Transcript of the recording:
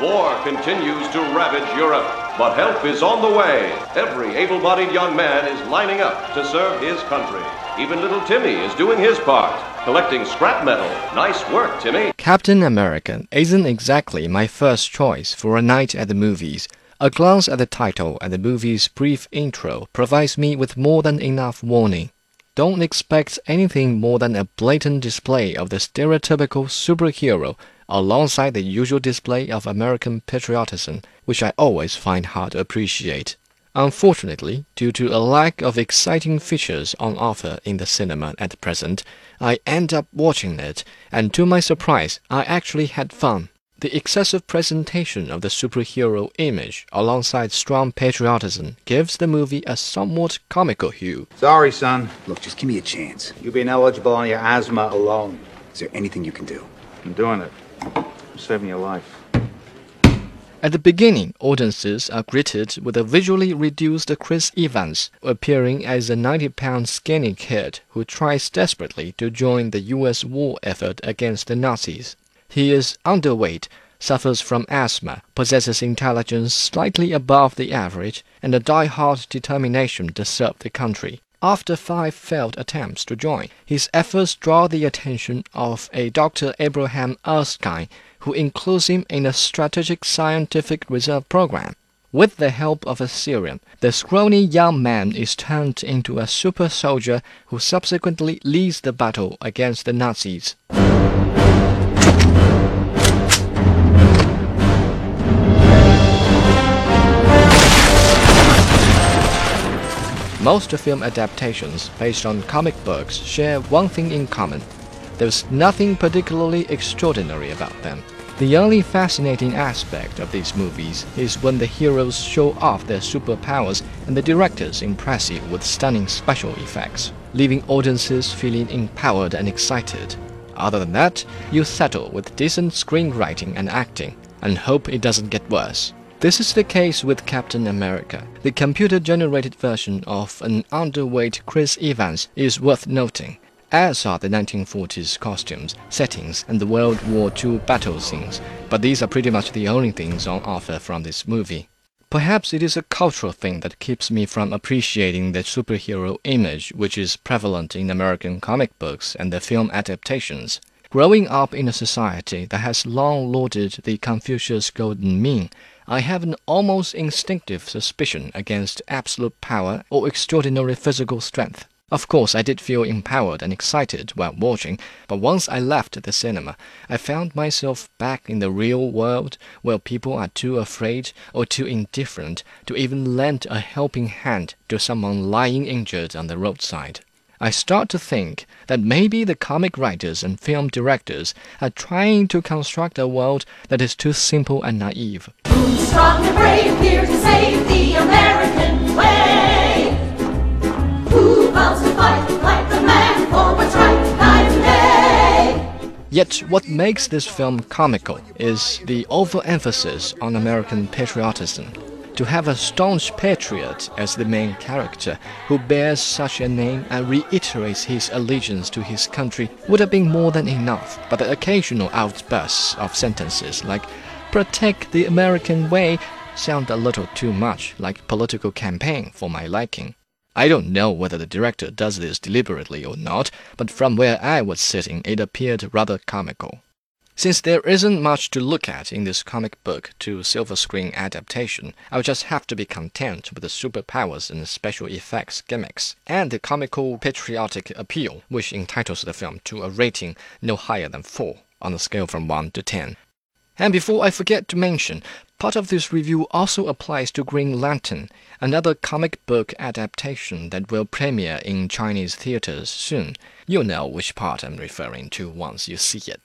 War continues to ravage Europe, but help is on the way. Every able bodied young man is lining up to serve his country. Even little Timmy is doing his part, collecting scrap metal. Nice work, Timmy. Captain America isn't exactly my first choice for a night at the movies. A glance at the title and the movie's brief intro provides me with more than enough warning. Don't expect anything more than a blatant display of the stereotypical superhero alongside the usual display of American patriotism, which I always find hard to appreciate. Unfortunately, due to a lack of exciting features on offer in the cinema at present, I end up watching it, and to my surprise, I actually had fun. The excessive presentation of the superhero image alongside strong patriotism gives the movie a somewhat comical hue. Sorry, son. Look, just give me a chance. You've been eligible on your asthma alone. Is there anything you can do? I'm doing it. Saving your life. At the beginning, audiences are greeted with a visually reduced Chris Evans, appearing as a 90 pound skinny kid who tries desperately to join the US war effort against the Nazis. He is underweight, suffers from asthma, possesses intelligence slightly above the average, and a die-hard determination to serve the country. After five failed attempts to join, his efforts draw the attention of a Dr. Abraham Erskine, who includes him in a strategic scientific reserve program. With the help of a serum, the scrawny young man is turned into a super soldier who subsequently leads the battle against the Nazis. Most film adaptations based on comic books share one thing in common. There's nothing particularly extraordinary about them. The only fascinating aspect of these movies is when the heroes show off their superpowers and the directors impress you with stunning special effects, leaving audiences feeling empowered and excited. Other than that, you settle with decent screenwriting and acting and hope it doesn't get worse. This is the case with Captain America. The computer generated version of an underweight Chris Evans is worth noting, as are the 1940s costumes, settings, and the World War II battle scenes, but these are pretty much the only things on offer from this movie. Perhaps it is a cultural thing that keeps me from appreciating the superhero image which is prevalent in American comic books and the film adaptations. Growing up in a society that has long lauded the Confucius Golden Mean, I have an almost instinctive suspicion against absolute power or extraordinary physical strength. Of course, I did feel empowered and excited while watching, but once I left the cinema, I found myself back in the real world where people are too afraid or too indifferent to even lend a helping hand to someone lying injured on the roadside. I start to think that maybe the comic writers and film directors are trying to construct a world that is too simple and naive. Who's strong and brave here to save the American way? Who vows to fight like the man for what's right night and day? Yet, what makes this film comical is the overemphasis on American patriotism. To have a staunch patriot as the main character who bears such a name and reiterates his allegiance to his country would have been more than enough, but the occasional outbursts of sentences like protect the American way sound a little too much like political campaign for my liking. I don't know whether the director does this deliberately or not, but from where I was sitting it appeared rather comical. Since there isn't much to look at in this comic book to silver screen adaptation, I'll just have to be content with the superpowers and special effects gimmicks, and the comical patriotic appeal, which entitles the film to a rating no higher than 4 on a scale from 1 to 10. And before I forget to mention, part of this review also applies to Green Lantern, another comic book adaptation that will premiere in Chinese theaters soon. You'll know which part I'm referring to once you see it.